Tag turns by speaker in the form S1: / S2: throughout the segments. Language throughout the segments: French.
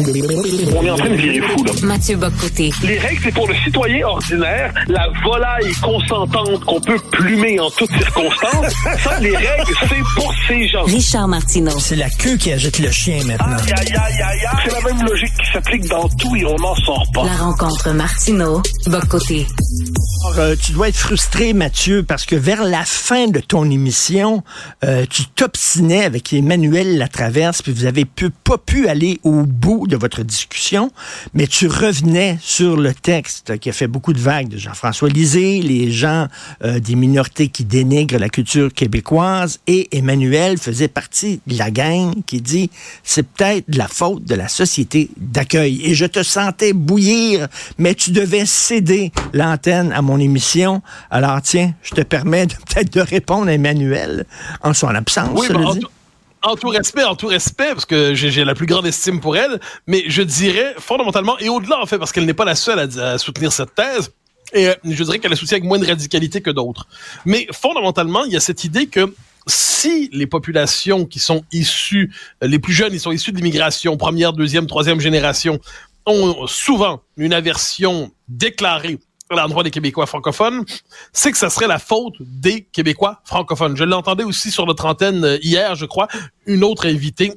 S1: On est en train de virer fou, là.
S2: Mathieu Bocoté.
S1: Les règles, c'est pour le citoyen ordinaire, la volaille consentante qu'on peut plumer en toutes circonstances. Ça, les règles, c'est pour ces gens.
S2: Richard Martineau.
S3: C'est la queue qui agite le chien maintenant.
S1: Aïe, aïe, aïe, aïe, aïe. C'est la même logique qui s'applique dans tout et on n'en sort pas.
S2: La rencontre Martineau. Bocoté.
S3: Alors, euh, tu dois être frustré, Mathieu, parce que vers la fin de ton émission, euh, tu t'obstinais avec Emmanuel Latraverse, puis vous avez pu, pas pu aller au bout de votre discussion, mais tu revenais sur le texte qui a fait beaucoup de vagues de Jean-François Lisée, les gens euh, des minorités qui dénigrent la culture québécoise, et Emmanuel faisait partie de la gang qui dit c'est peut-être de la faute de la société d'accueil. Et je te sentais bouillir, mais tu devais céder l'antenne à mon émission. Alors tiens, je te permets peut-être de répondre à Emmanuel en son absence.
S4: Oui, en, tout, respect, en tout respect, parce que j'ai la plus grande estime pour elle, mais je dirais fondamentalement, et au-delà en fait, parce qu'elle n'est pas la seule à, à soutenir cette thèse, et euh, je dirais qu'elle la soutient avec moins de radicalité que d'autres. Mais fondamentalement, il y a cette idée que si les populations qui sont issues, euh, les plus jeunes, ils sont issus de l'immigration, première, deuxième, troisième génération, ont souvent une aversion déclarée l'endroit des Québécois francophones, c'est que ça serait la faute des Québécois francophones. Je l'entendais aussi sur notre antenne euh, hier, je crois, une autre invitée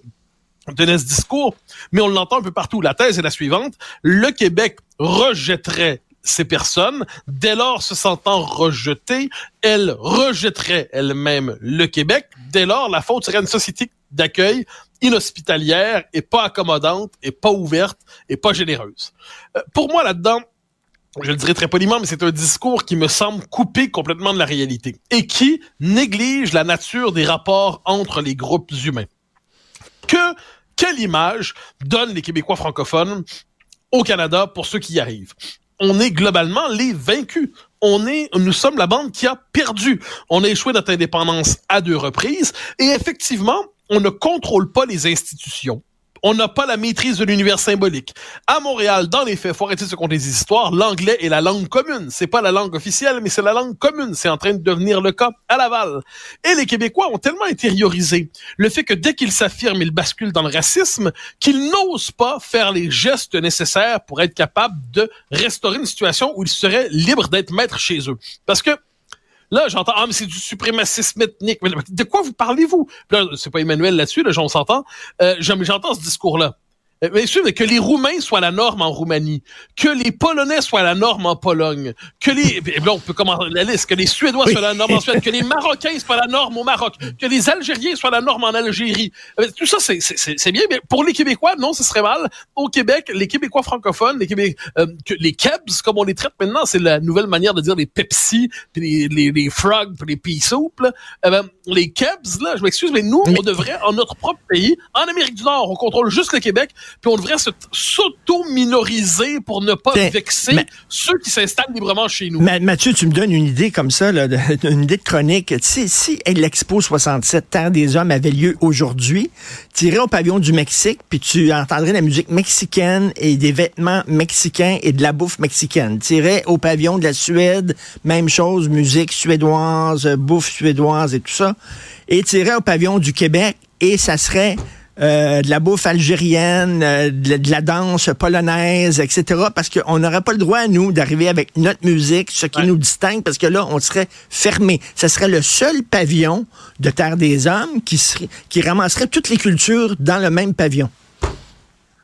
S4: tenait ce discours, mais on l'entend un peu partout. La thèse est la suivante. Le Québec rejetterait ces personnes. Dès lors, se sentant rejetée, elle rejetterait elle-même le Québec. Dès lors, la faute serait une société d'accueil inhospitalière et pas accommodante et pas ouverte et pas généreuse. Euh, pour moi, là-dedans, je le dirais très poliment, mais c'est un discours qui me semble coupé complètement de la réalité et qui néglige la nature des rapports entre les groupes humains. Que, quelle image donnent les Québécois francophones au Canada pour ceux qui y arrivent? On est globalement les vaincus. On est, nous sommes la bande qui a perdu. On a échoué notre indépendance à deux reprises et effectivement, on ne contrôle pas les institutions on n'a pas la maîtrise de l'univers symbolique. À Montréal, dans les faits, faut arrêter de se compter des histoires, l'anglais est la langue commune. C'est pas la langue officielle, mais c'est la langue commune. C'est en train de devenir le cas à Laval. Et les Québécois ont tellement intériorisé le fait que dès qu'ils s'affirment, ils basculent dans le racisme, qu'ils n'osent pas faire les gestes nécessaires pour être capables de restaurer une situation où ils seraient libres d'être maîtres chez eux. Parce que Là, j'entends, ah, mais c'est du suprémacisme ethnique. Mais de quoi vous parlez-vous? Là, c'est pas Emmanuel là-dessus, là, on s'entend. Euh, j'entends ce discours-là. Euh, Mais que les Roumains soient la norme en Roumanie, que les Polonais soient la norme en Pologne, que les, là, on peut commencer la liste, que les Suédois soient la norme en Suède, que les Marocains soient la norme au Maroc, que les Algériens soient la norme en Algérie. Euh, Tout ça, c'est- c'est c'est- c'est bien, mais pour les Québécois, non, ce serait mal. Au Québec, les Québécois francophones, les Québé euh, que, les Kebs, comme on les traite maintenant, c'est la nouvelle manière de dire les Pepsi, puis les, les, les Frogs, puis les Pea Soup, là. Euh, ben, les Kebs, là, je m'excuse, mais nous, on devrait, en notre propre pays, en Amérique du Nord, on contrôle juste le Québec, puis on devrait se- s'auto-minoriser pour ne pas vexer ceux qui s'installent librement chez nous.
S3: Ma- Mathieu, tu me donnes une idée comme ça, là, une idée de chronique. Sais, si l'Expo 67, Terre des Hommes, avait lieu aujourd'hui, tu irais au pavillon du Mexique, puis tu entendrais la musique mexicaine et des vêtements mexicains et de la bouffe mexicaine. Tu irais au pavillon de la Suède, même chose, musique suédoise, bouffe suédoise et tout ça. Et tu irais au pavillon du Québec et ça serait euh, de la bouffe algérienne, euh, de, la- de la danse polonaise, etc. Parce qu'on n'aurait pas le droit, nous, d'arriver avec notre musique, ce qui
S4: Ouais.
S3: nous distingue, parce que là, on serait fermé. Ce serait le seul pavillon de Terre des Hommes qui, serait, qui ramasserait toutes les cultures dans le même pavillon.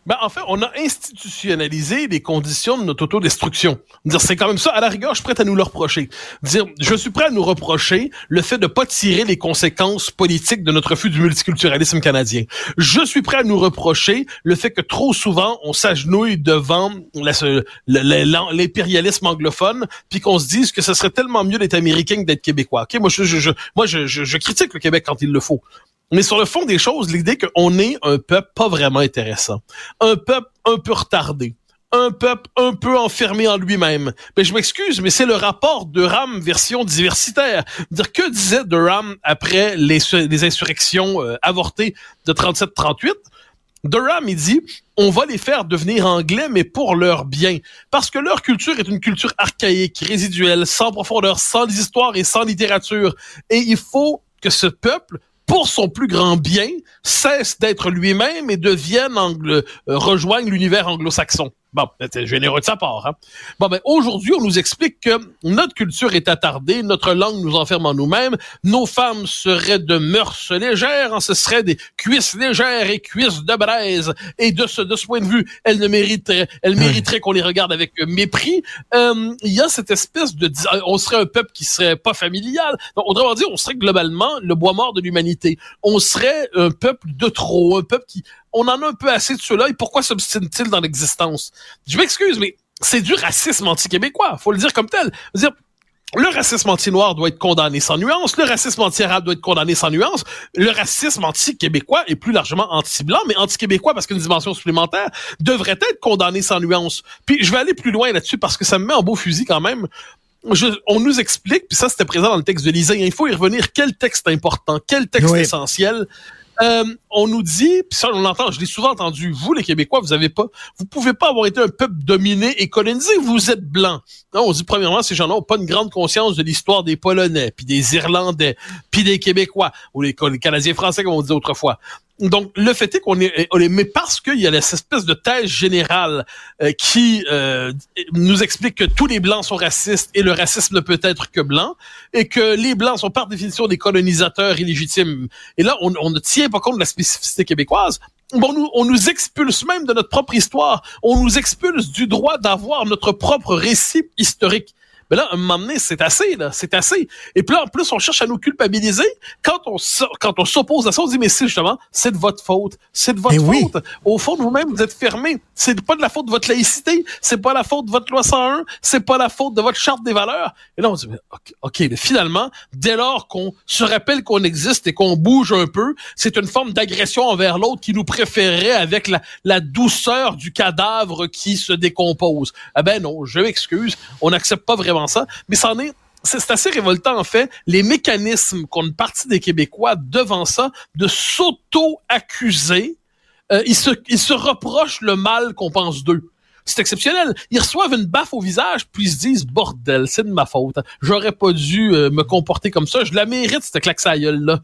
S4: Ben, en fait, on a institutionnalisé les conditions de notre autodestruction. Dire, c'est quand même ça. À la rigueur, je suis prêt à nous le reprocher. Dire, je suis prêt à nous reprocher le fait de pas tirer les conséquences politiques de notre refus du multiculturalisme canadien. Je suis prêt à nous reprocher le fait que trop souvent, on s'agenouille devant l'impérialisme anglophone, puis qu'on se dise que ce serait tellement mieux d'être américain que d'être québécois. Ok, moi, je critique le Québec quand il le faut. Mais sur le fond des choses, l'idée qu'on est un peuple pas vraiment intéressant, un peuple un peu retardé, un peuple un peu enfermé en lui-même. Mais je m'excuse, mais c'est le rapport de Ram version diversitaire. Dire que disait Durham après les, les insurrections euh, avortées de 37-38 Durham, il dit, on va les faire devenir anglais, mais pour leur bien. Parce que leur culture est une culture archaïque, résiduelle, sans profondeur, sans histoire et sans littérature. Et il faut que ce peuple pour son plus grand bien, cesse d'être lui-même et devienne angle, euh, rejoigne l'univers anglo-saxon. Bon, c'est généreux de sa part. Hein? Bon, ben aujourd'hui, on nous explique que notre culture est attardée, notre langue nous enferme en nous-mêmes, nos femmes seraient de mœurs légères, hein, ce seraient des cuisses légères et cuisses de braise. Et de ce, de ce point de vue, elles ne mériteraient, elles mériteraient qu'on les regarde avec mépris. Euh, il y a cette espèce de, on serait un peuple qui serait pas familial. Donc, autrement dit, on serait globalement le bois mort de l'humanité. On serait un peuple de trop, un peuple qui on en a un peu assez de ceux-là et pourquoi s'obstine-t-il dans l'existence? Je m'excuse, mais c'est du racisme anti-québécois, faut le dire comme tel. Dire, le racisme anti-noir doit être condamné sans nuance, le racisme anti-arabe doit être condamné sans nuance, le racisme anti-québécois et plus largement anti-blanc, mais anti-québécois parce qu'une dimension supplémentaire devrait être condamné sans nuance. Puis je vais aller plus loin là-dessus parce que ça me met en beau fusil quand même. on nous explique, puis ça c'était présent dans le texte de Lisa, il faut y revenir, quel texte important, quel texte essentiel? Euh, on nous dit, puis ça on l'entend, je l'ai souvent entendu, vous les Québécois, vous avez pas, vous pouvez pas avoir été un peuple dominé et colonisé, vous êtes blanc. Non, on dit premièrement, ces gens-là ont pas une grande conscience de l'histoire des Polonais, puis des Irlandais, puis des Québécois, ou les, les Canadiens français comme on disait autrefois donc le fait est qu'on est, on est mais parce qu'il y a cette espèce de thèse générale euh, qui euh, nous explique que tous les blancs sont racistes et le racisme ne peut être que blanc et que les blancs sont par définition des colonisateurs illégitimes. Et là, on, on ne tient pas compte de la spécificité québécoise. Bon, nous, on nous expulse même de notre propre histoire. On nous expulse du droit d'avoir notre propre récit historique. Mais là, à un moment donné, c'est assez, là, c'est assez. Et puis là, en plus, on cherche à nous culpabiliser. Quand on quand on s'oppose à ça, on dit, mais c'est justement, c'est de votre faute. C'est de votre faute. Au fond, vous-même, vous êtes fermés. C'est pas de la faute de votre laïcité. C'est pas la faute de votre loi 101. C'est pas la faute de votre charte des valeurs. Et là, on dit, mais, OK, mais finalement, dès lors qu'on se rappelle qu'on existe et qu'on bouge un peu, c'est une forme d'agression envers l'autre qui nous préférerait avec la, la douceur du cadavre qui se décompose. Ah ben non, je m'excuse. On n'accepte pas vraiment ça, mais c'est assez révoltant en fait les mécanismes qu'ont une partie des Québécois devant ça de s'auto-accuser. Euh, ils, se, reprochent le mal qu'on pense d'eux. C'est exceptionnel. Ils reçoivent une baffe au visage, puis ils se disent bordel, c'est de ma faute. J'aurais pas dû euh, me comporter comme ça. Je la mérite cette claque là.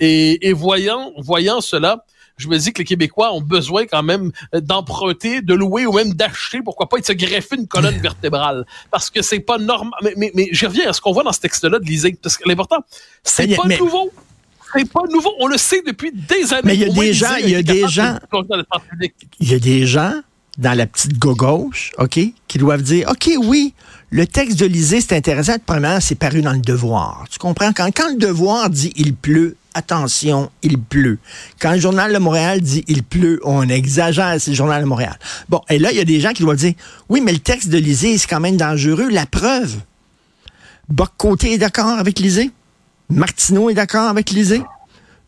S4: Et, et voyant, voyant cela, je me dis que les Québécois ont besoin quand même euh, d'emprunter, de louer ou même d'acheter, pourquoi pas, et de se greffer une colonne vertébrale. Parce que c'est pas normal. Mais, mais, mais je reviens à ce qu'on voit dans ce texte-là de Lisée. Parce que l'important, c'est pas nouveau. C'est pas nouveau. On le sait depuis des années.
S3: Mais il y a des gens, il y a des gens, il y a des gens dans la petite gauche, OK, qui doivent dire, OK, oui, le texte de Lisée, c'est intéressant. Premièrement, c'est paru dans le devoir. Tu comprends? Quand, quand le devoir dit il pleut, attention, il pleut. Quand le journal de Montréal dit il pleut, on exagère, c'est le journal de Montréal. Bon, et là, il y a des gens qui doivent dire, oui, mais le texte de Lisée, c'est quand même dangereux. La preuve, Boc-Côté est d'accord avec Lisée? Martineau est d'accord avec Lisée?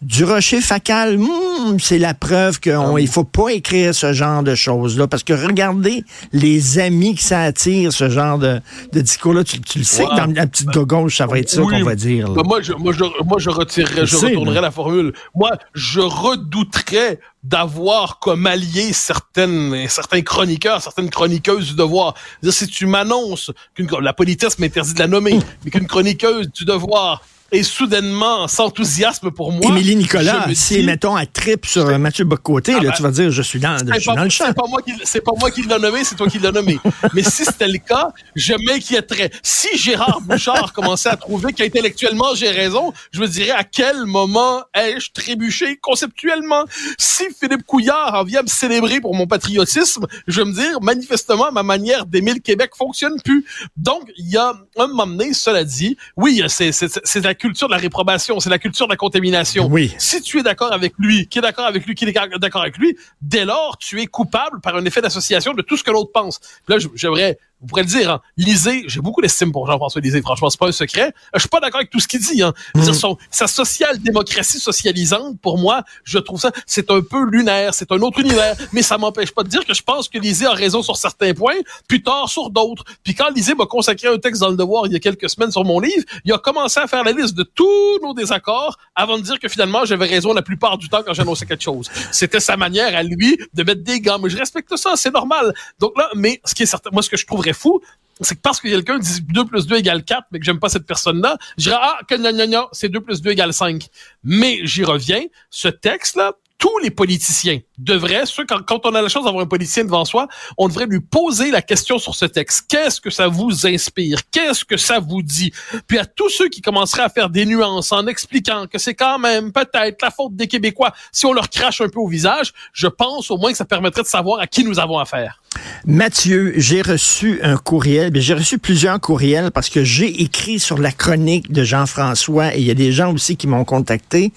S3: Du rocher facal, hmm, c'est la preuve qu'il ne faut pas écrire ce genre de choses-là. Parce que regardez les amis que ça attire, ce genre de, discours-là. Tu, le sais que dans la petite gauche, ça va être ça qu'on va dire.
S4: moi, je, moi, je, moi, je retirerais, je, retournerais la formule. Moi, je redouterais d'avoir comme allié certaines, certains chroniqueurs, certaines chroniqueuses du devoir. Si tu m'annonces qu'une, la politesse m'interdit de la nommer, mais qu'une chroniqueuse du devoir et soudainement s'enthousiasme pour moi.
S3: Émilie Nicolas, si, mettons, un trip sur Mathieu Bocoté, là, ah, tu vas dire, je suis dans, je suis dans le champ.
S4: C'est pas moi qui, pas l'ai nommé, c'est toi qui l'as nommé. Mais si c'était le cas, je m'inquiéterais. Si Gérard Bouchard commençait à trouver qu'intellectuellement j'ai raison, je me dirais à quel moment ai-je trébuché conceptuellement? Si Philippe Couillard en vient me célébrer pour mon patriotisme, je vais me dire, manifestement, ma manière d'aimer le Québec fonctionne plus. Donc, il y a un moment donné, cela dit, oui, c'est, c'est culture de la réprobation, c'est la culture de la contamination.
S3: Oui.
S4: Si tu es d'accord avec lui, qui est d'accord avec lui, qui est d'accord avec lui, dès lors, tu es coupable par un effet d'association de tout ce que l'autre pense. là, j'aimerais vous pourrez le dire, hein, Lisée, j'ai beaucoup d'estime pour Jean-François Lisée, franchement, c'est pas un secret. Je suis pas d'accord avec tout ce qu'il dit. Hein. Mm. sa social-démocratie socialisante, pour moi, je trouve ça, c'est un peu lunaire, c'est un autre univers, mais ça m'empêche pas de dire que je pense que Lisée a raison sur certains points, puis tort sur d'autres. Puis quand Lisée m'a consacré un texte dans le Devoir il y a quelques semaines sur mon livre, il a commencé à faire la liste de tous nos désaccords avant de dire que finalement, j'avais raison la plupart du temps quand j'annonçais quelque chose. C'était sa manière à lui de mettre des gants, mais je respecte ça, c'est normal. Donc là, mais ce qui est certain, moi, ce que je trouverais fou, c'est que parce que quelqu'un dit 2 plus 2 égale 4, mais que j'aime pas cette personne-là, je dirais, ah, que non, non, non, c'est 2 plus 2 égale 5. Mais j'y reviens, ce texte-là, tous les politiciens devraient, ceux, quand, quand on a la chance d'avoir un politicien devant soi, on devrait lui poser la question sur ce texte. Qu'est-ce que ça vous inspire? Qu'est-ce que ça vous dit? Puis à tous ceux qui commenceraient à faire des nuances en expliquant que c'est quand même peut-être la faute des Québécois, si on leur crache un peu au visage, je pense au moins que ça permettrait de savoir à qui nous avons affaire.
S3: Mathieu, j'ai reçu un courriel, j'ai reçu plusieurs courriels parce que j'ai écrit sur la chronique de Jean-François et il y a des gens aussi qui m'ont contacté.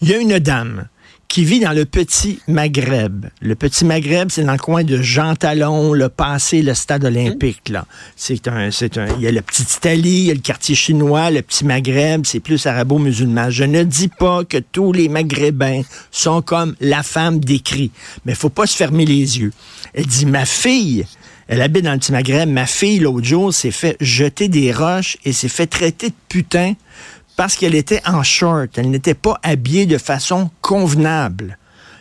S3: Il y a une dame qui vit dans le petit Maghreb. Le petit Maghreb, c'est dans le coin de Jean Talon, le passé, le stade olympique. Là, c'est un, c'est un. Il y a le petit Italie, il y a le quartier chinois, le petit Maghreb, c'est plus arabo-musulman. Je ne dis pas que tous les Maghrébins sont comme la femme décrit, mais faut pas se fermer les yeux. Elle dit ma fille. Elle habite dans le petit Maghreb. Ma fille, l'autre jour, s'est fait jeter des roches et s'est fait traiter de putain parce qu'elle était en short. Elle n'était pas habillée de façon convenable.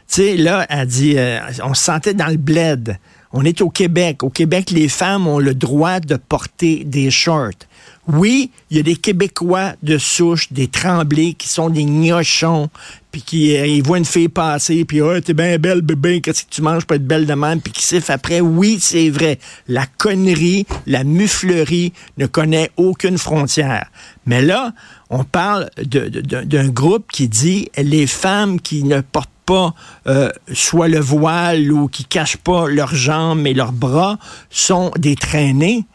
S3: Tu sais, là, elle dit, euh, on se sentait dans le bled. On est au Québec. Au Québec, les femmes ont le droit de porter des shorts. Oui, il y a des Québécois de souche, des tremblés qui sont des gnochons, puis qui euh, ils voient une fille passer, puis oh, t'es bien belle, bébé, qu'est-ce que tu manges pour être belle de même, puis qui siffle après. Oui, c'est vrai. La connerie, la muflerie ne connaît aucune frontière. Mais là, on parle d'un groupe qui dit les femmes qui ne portent pas euh, soit le voile ou qui cachent pas leurs jambes et leurs bras sont des traînées.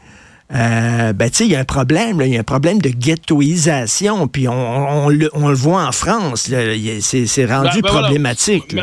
S3: Euh, ben, tu sais, il y a un problème, il y a un problème de ghettoisation, puis on, le, voit en France, c'est rendu ben, ben problématique.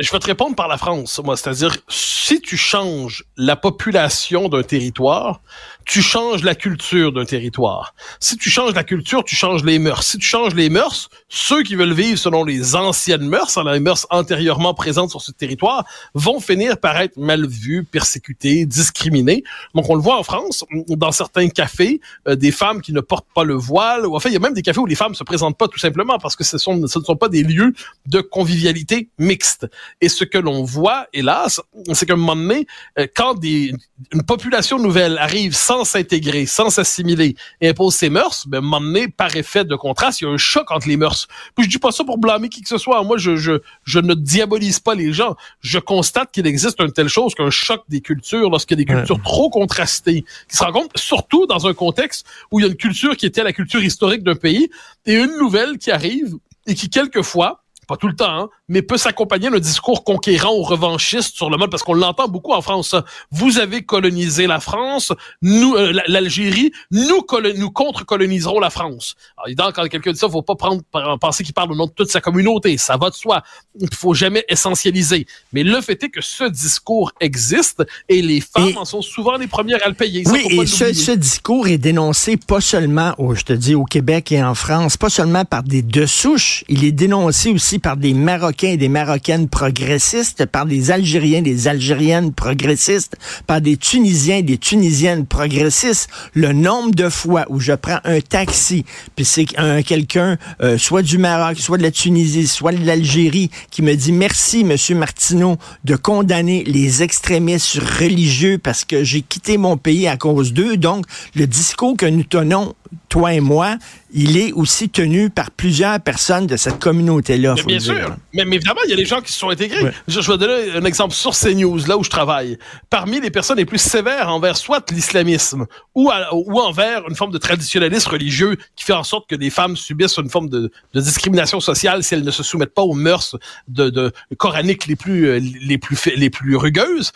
S4: Je vais te répondre par la France, moi, c'est-à-dire, si tu changes la population d'un territoire, tu changes la culture d'un territoire. Si tu changes la culture, tu changes les mœurs. Si tu changes les mœurs, ceux qui veulent vivre selon les anciennes mœurs, les mœurs antérieurement présentes sur ce territoire, vont finir par être mal vus, persécutés, discriminés. Donc on le voit en France, dans certains cafés, euh, des femmes qui ne portent pas le voile, ou enfin il y a même des cafés où les femmes se présentent pas tout simplement parce que ce, sont, ce ne sont pas des lieux de convivialité mixte. Et ce que l'on voit, hélas, c'est qu'à un moment donné, euh, quand des, une population nouvelle arrive sans s'intégrer, sans s'assimiler, impose ses mœurs, ben, m'emmener par effet de contraste, il y a un choc entre les mœurs. Puis je dis pas ça pour blâmer qui que ce soit. Moi, je, je, je ne diabolise pas les gens. Je constate qu'il existe une telle chose qu'un choc des cultures, lorsqu'il y a des cultures trop contrastées, qui se rencontrent surtout dans un contexte où il y a une culture qui était la culture historique d'un pays, et une nouvelle qui arrive, et qui, quelquefois, pas tout le temps, hein, mais peut s'accompagner d'un discours conquérant ou revanchiste sur le mode, parce qu'on l'entend beaucoup en France. Vous avez colonisé la France, nous, euh, l'Algérie, nous, nous contre-coloniserons la France. Alors, évidemment, quand quelqu'un dit ça, faut pas prendre, penser qu'il parle au nom de toute sa communauté. Ça va de soi. Il faut jamais essentialiser. Mais le fait est que ce discours existe et les femmes en sont souvent les premières à le payer.
S3: oui, et ce, ce, discours est dénoncé pas seulement, au, je te dis, au Québec et en France, pas seulement par des deux souches, il est dénoncé aussi par des Marocains et des Marocaines progressistes, par des Algériens, des Algériennes progressistes, par des Tunisiens et des Tunisiennes progressistes. Le nombre de fois où je prends un taxi, puis c'est un, quelqu'un, euh, soit du Maroc, soit de la Tunisie, soit de l'Algérie, qui me dit merci, Monsieur Martineau, de condamner les extrémistes religieux parce que j'ai quitté mon pays à cause d'eux. Donc, le discours que nous tenons toi et moi, il est aussi tenu par plusieurs personnes de cette communauté-là.
S4: Bien sûr. Mais, évidemment, il y a des gens qui se sont intégrés. Je, vais donner un exemple sur CNews, là où je travaille. Parmi les personnes les plus sévères envers soit l'islamisme ou, ou envers une forme de traditionnalisme religieux qui fait en sorte que les femmes subissent une forme de, discrimination sociale si elles ne se soumettent pas aux mœurs de, de coraniques les plus, euh, les plus, les plus rugueuses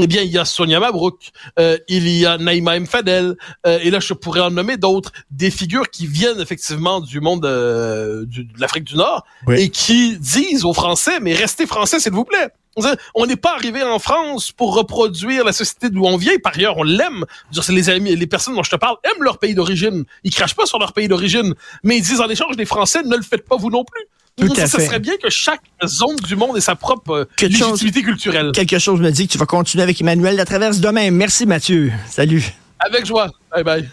S4: eh bien, il y a Sonia Mabrouk, euh, il y a Naïma M. Fadel, euh, et là, je pourrais en nommer d'autres, des figures qui viennent effectivement du monde euh, de l'Afrique du Nord et qui disent aux Français, mais restez français, s'il vous plaît. On n'est pas arrivé en France pour reproduire la société d'où on vient. Par ailleurs, on l'aime. Les amis, les personnes dont je te parle aiment leur pays d'origine. Ils crachent pas sur leur pays d'origine, mais ils disent en échange des Français, ne le faites pas vous non plus. Tout à ça serait bien que chaque zone du monde ait sa propre légitimité culturelle.
S3: Quelque chose me dit que tu vas continuer avec Emmanuel Latraverse demain. Merci Mathieu. Salut.
S4: Avec joie. Bye bye.